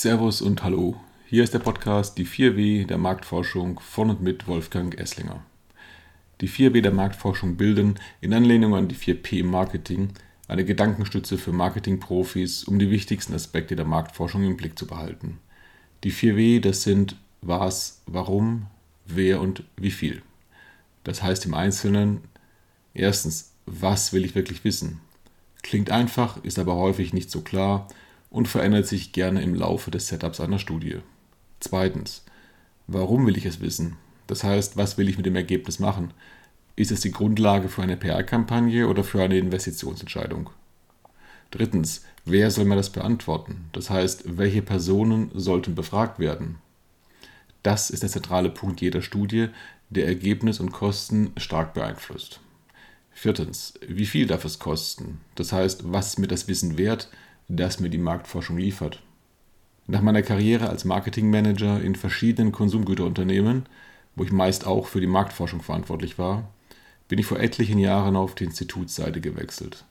Servus und Hallo. Hier ist der Podcast Die 4W der Marktforschung von und mit Wolfgang Esslinger. Die 4W der Marktforschung bilden, in Anlehnung an die 4P im Marketing, eine Gedankenstütze für Marketingprofis, um die wichtigsten Aspekte der Marktforschung im Blick zu behalten. Die 4W, das sind was, warum, wer und wie viel. Das heißt im Einzelnen, erstens, was will ich wirklich wissen? Klingt einfach, ist aber häufig nicht so klar und verändert sich gerne im Laufe des Setups einer Studie. Zweitens, warum will ich es wissen? Das heißt, was will ich mit dem Ergebnis machen? Ist es die Grundlage für eine PR-Kampagne oder für eine Investitionsentscheidung? Drittens, wer soll mir das beantworten? Das heißt, welche Personen sollten befragt werden? Das ist der zentrale Punkt jeder Studie, der Ergebnis und Kosten stark beeinflusst. Viertens, wie viel darf es kosten? Das heißt, was ist mir das Wissen wert, das mir die Marktforschung liefert. Nach meiner Karriere als Marketingmanager in verschiedenen Konsumgüterunternehmen, wo ich meist auch für die Marktforschung verantwortlich war, bin ich vor etlichen Jahren auf die Institutsseite gewechselt.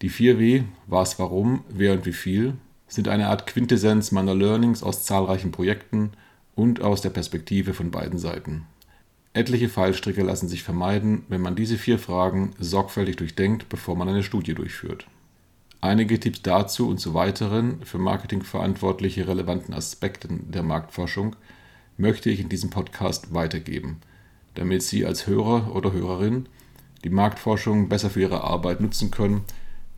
Die 4W, was, warum, wer und wie viel, sind eine Art Quintessenz meiner Learnings aus zahlreichen Projekten und aus der Perspektive von beiden Seiten. Etliche Fallstricke lassen sich vermeiden, wenn man diese vier Fragen sorgfältig durchdenkt, bevor man eine Studie durchführt. Einige Tipps dazu und zu weiteren für Marketing verantwortliche relevanten Aspekten der Marktforschung möchte ich in diesem Podcast weitergeben, damit Sie als Hörer oder Hörerin die Marktforschung besser für Ihre Arbeit nutzen können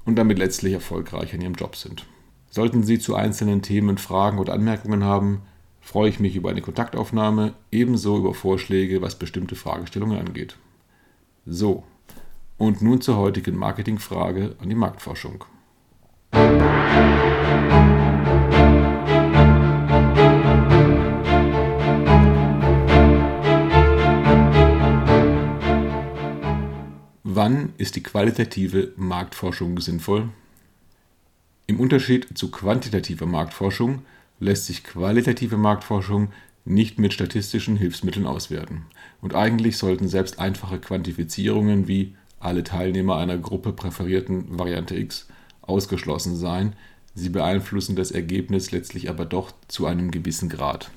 und damit letztlich erfolgreich in Ihrem Job sind. Sollten Sie zu einzelnen Themen Fragen oder Anmerkungen haben, freue ich mich über eine Kontaktaufnahme, ebenso über Vorschläge, was bestimmte Fragestellungen angeht. So, und nun zur heutigen Marketingfrage an die Marktforschung. Wann ist die qualitative Marktforschung sinnvoll? Im Unterschied zu quantitativer Marktforschung lässt sich qualitative Marktforschung nicht mit statistischen Hilfsmitteln auswerten. Und eigentlich sollten selbst einfache Quantifizierungen wie alle Teilnehmer einer Gruppe präferierten Variante X ausgeschlossen sein, sie beeinflussen das Ergebnis letztlich aber doch zu einem gewissen Grad.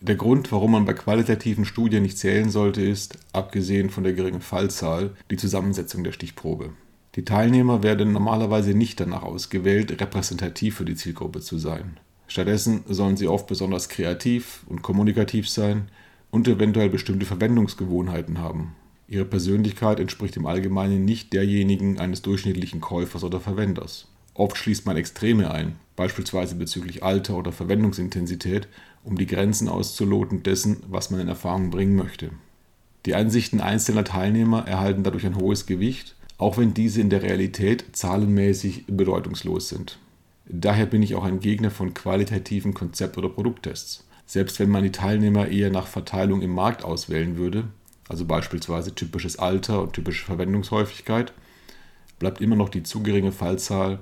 Der Grund, warum man bei qualitativen Studien nicht zählen sollte, ist, abgesehen von der geringen Fallzahl, die Zusammensetzung der Stichprobe. Die Teilnehmer werden normalerweise nicht danach ausgewählt, repräsentativ für die Zielgruppe zu sein. Stattdessen sollen sie oft besonders kreativ und kommunikativ sein und eventuell bestimmte Verwendungsgewohnheiten haben. Ihre Persönlichkeit entspricht im Allgemeinen nicht derjenigen eines durchschnittlichen Käufers oder Verwenders. Oft schließt man Extreme ein, beispielsweise bezüglich Alter oder Verwendungsintensität, um die Grenzen auszuloten dessen, was man in Erfahrung bringen möchte. Die Ansichten einzelner Teilnehmer erhalten dadurch ein hohes Gewicht, auch wenn diese in der Realität zahlenmäßig bedeutungslos sind. Daher bin ich auch ein Gegner von qualitativen Konzept- oder Produkttests. Selbst wenn man die Teilnehmer eher nach Verteilung im Markt auswählen würde, also beispielsweise typisches Alter und typische Verwendungshäufigkeit, bleibt immer noch die zu geringe Fallzahl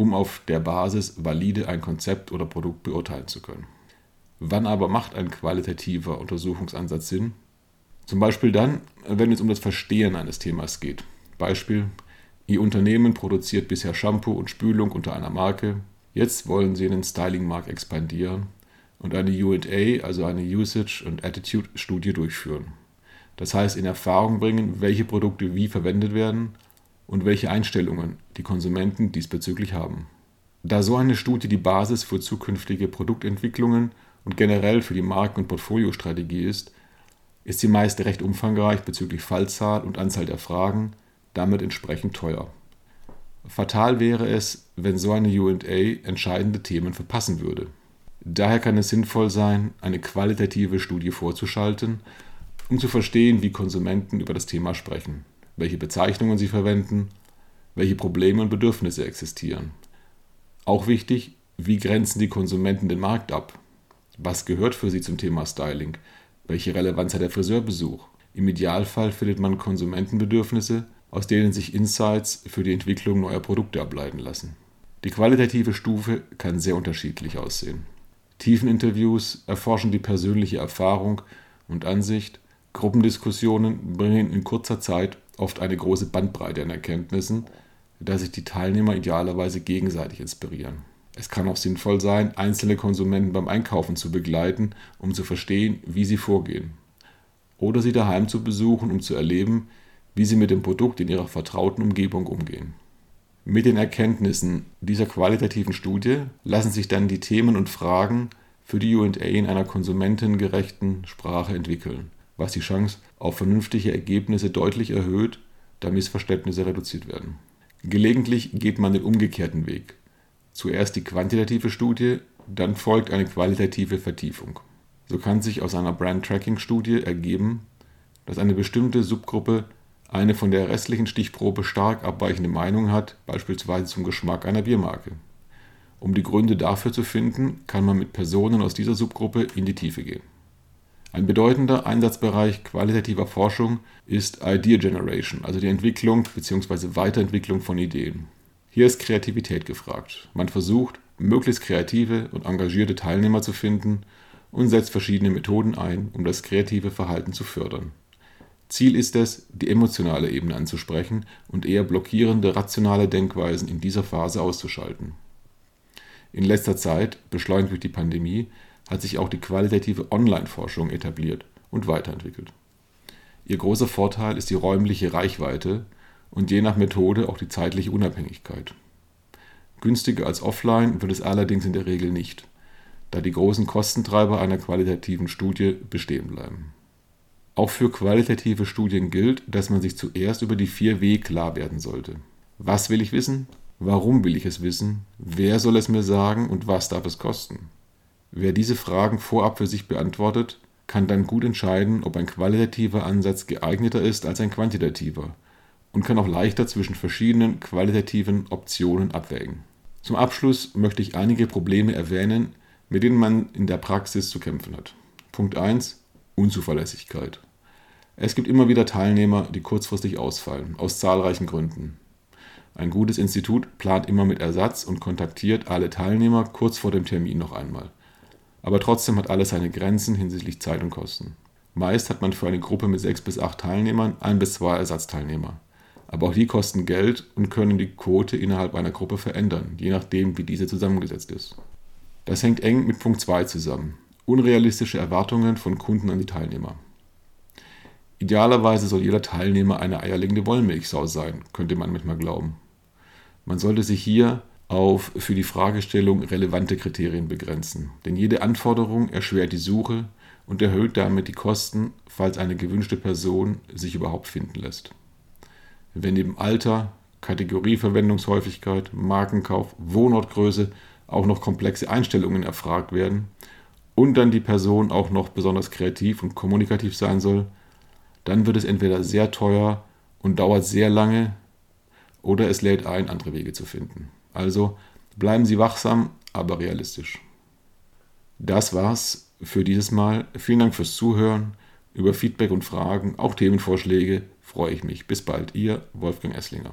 um auf der Basis valide ein Konzept oder Produkt beurteilen zu können. Wann aber macht ein qualitativer Untersuchungsansatz Sinn? Zum Beispiel dann, wenn es um das Verstehen eines Themas geht. Beispiel, Ihr Unternehmen produziert bisher Shampoo und Spülung unter einer Marke. Jetzt wollen Sie einen Styling-Markt expandieren und eine UA, also eine Usage- und Attitude-Studie durchführen. Das heißt, in Erfahrung bringen, welche Produkte wie verwendet werden und welche Einstellungen die Konsumenten diesbezüglich haben. Da so eine Studie die Basis für zukünftige Produktentwicklungen und generell für die Marken- und Portfoliostrategie ist, ist sie meist recht umfangreich bezüglich Fallzahl und Anzahl der Fragen, damit entsprechend teuer. Fatal wäre es, wenn so eine UA entscheidende Themen verpassen würde. Daher kann es sinnvoll sein, eine qualitative Studie vorzuschalten, um zu verstehen, wie Konsumenten über das Thema sprechen welche Bezeichnungen sie verwenden, welche Probleme und Bedürfnisse existieren. Auch wichtig, wie grenzen die Konsumenten den Markt ab? Was gehört für sie zum Thema Styling? Welche Relevanz hat der Friseurbesuch? Im Idealfall findet man Konsumentenbedürfnisse, aus denen sich Insights für die Entwicklung neuer Produkte ableiten lassen. Die qualitative Stufe kann sehr unterschiedlich aussehen. Tiefeninterviews erforschen die persönliche Erfahrung und Ansicht, Gruppendiskussionen bringen in kurzer Zeit oft eine große Bandbreite an Erkenntnissen, da sich die Teilnehmer idealerweise gegenseitig inspirieren. Es kann auch sinnvoll sein, einzelne Konsumenten beim Einkaufen zu begleiten, um zu verstehen, wie sie vorgehen. Oder sie daheim zu besuchen, um zu erleben, wie sie mit dem Produkt in ihrer vertrauten Umgebung umgehen. Mit den Erkenntnissen dieser qualitativen Studie lassen sich dann die Themen und Fragen für die UA in einer konsumentengerechten Sprache entwickeln, was die Chance auf vernünftige Ergebnisse deutlich erhöht, da Missverständnisse reduziert werden. Gelegentlich geht man den umgekehrten Weg. Zuerst die quantitative Studie, dann folgt eine qualitative Vertiefung. So kann sich aus einer Brand-Tracking-Studie ergeben, dass eine bestimmte Subgruppe eine von der restlichen Stichprobe stark abweichende Meinung hat, beispielsweise zum Geschmack einer Biermarke. Um die Gründe dafür zu finden, kann man mit Personen aus dieser Subgruppe in die Tiefe gehen. Ein bedeutender Einsatzbereich qualitativer Forschung ist Idea Generation, also die Entwicklung bzw. Weiterentwicklung von Ideen. Hier ist Kreativität gefragt. Man versucht, möglichst kreative und engagierte Teilnehmer zu finden und setzt verschiedene Methoden ein, um das kreative Verhalten zu fördern. Ziel ist es, die emotionale Ebene anzusprechen und eher blockierende rationale Denkweisen in dieser Phase auszuschalten. In letzter Zeit, beschleunigt durch die Pandemie, hat sich auch die qualitative Online-Forschung etabliert und weiterentwickelt. Ihr großer Vorteil ist die räumliche Reichweite und je nach Methode auch die zeitliche Unabhängigkeit. Günstiger als offline wird es allerdings in der Regel nicht, da die großen Kostentreiber einer qualitativen Studie bestehen bleiben. Auch für qualitative Studien gilt, dass man sich zuerst über die 4 W klar werden sollte. Was will ich wissen? Warum will ich es wissen? Wer soll es mir sagen und was darf es kosten? Wer diese Fragen vorab für sich beantwortet, kann dann gut entscheiden, ob ein qualitativer Ansatz geeigneter ist als ein quantitativer und kann auch leichter zwischen verschiedenen qualitativen Optionen abwägen. Zum Abschluss möchte ich einige Probleme erwähnen, mit denen man in der Praxis zu kämpfen hat. Punkt 1. Unzuverlässigkeit. Es gibt immer wieder Teilnehmer, die kurzfristig ausfallen, aus zahlreichen Gründen. Ein gutes Institut plant immer mit Ersatz und kontaktiert alle Teilnehmer kurz vor dem Termin noch einmal. Aber trotzdem hat alles seine Grenzen hinsichtlich Zeit und Kosten. Meist hat man für eine Gruppe mit sechs bis acht Teilnehmern ein bis zwei Ersatzteilnehmer. Aber auch die kosten Geld und können die Quote innerhalb einer Gruppe verändern, je nachdem, wie diese zusammengesetzt ist. Das hängt eng mit Punkt 2 zusammen. Unrealistische Erwartungen von Kunden an die Teilnehmer. Idealerweise soll jeder Teilnehmer eine eierlegende Wollmilchsau sein, könnte man manchmal glauben. Man sollte sich hier auf für die Fragestellung relevante Kriterien begrenzen. Denn jede Anforderung erschwert die Suche und erhöht damit die Kosten, falls eine gewünschte Person sich überhaupt finden lässt. Wenn neben Alter, Kategorieverwendungshäufigkeit, Markenkauf, Wohnortgröße auch noch komplexe Einstellungen erfragt werden und dann die Person auch noch besonders kreativ und kommunikativ sein soll, dann wird es entweder sehr teuer und dauert sehr lange oder es lädt ein, andere Wege zu finden. Also bleiben Sie wachsam, aber realistisch. Das war's für dieses Mal. Vielen Dank fürs Zuhören. Über Feedback und Fragen, auch Themenvorschläge freue ich mich. Bis bald, Ihr Wolfgang Esslinger.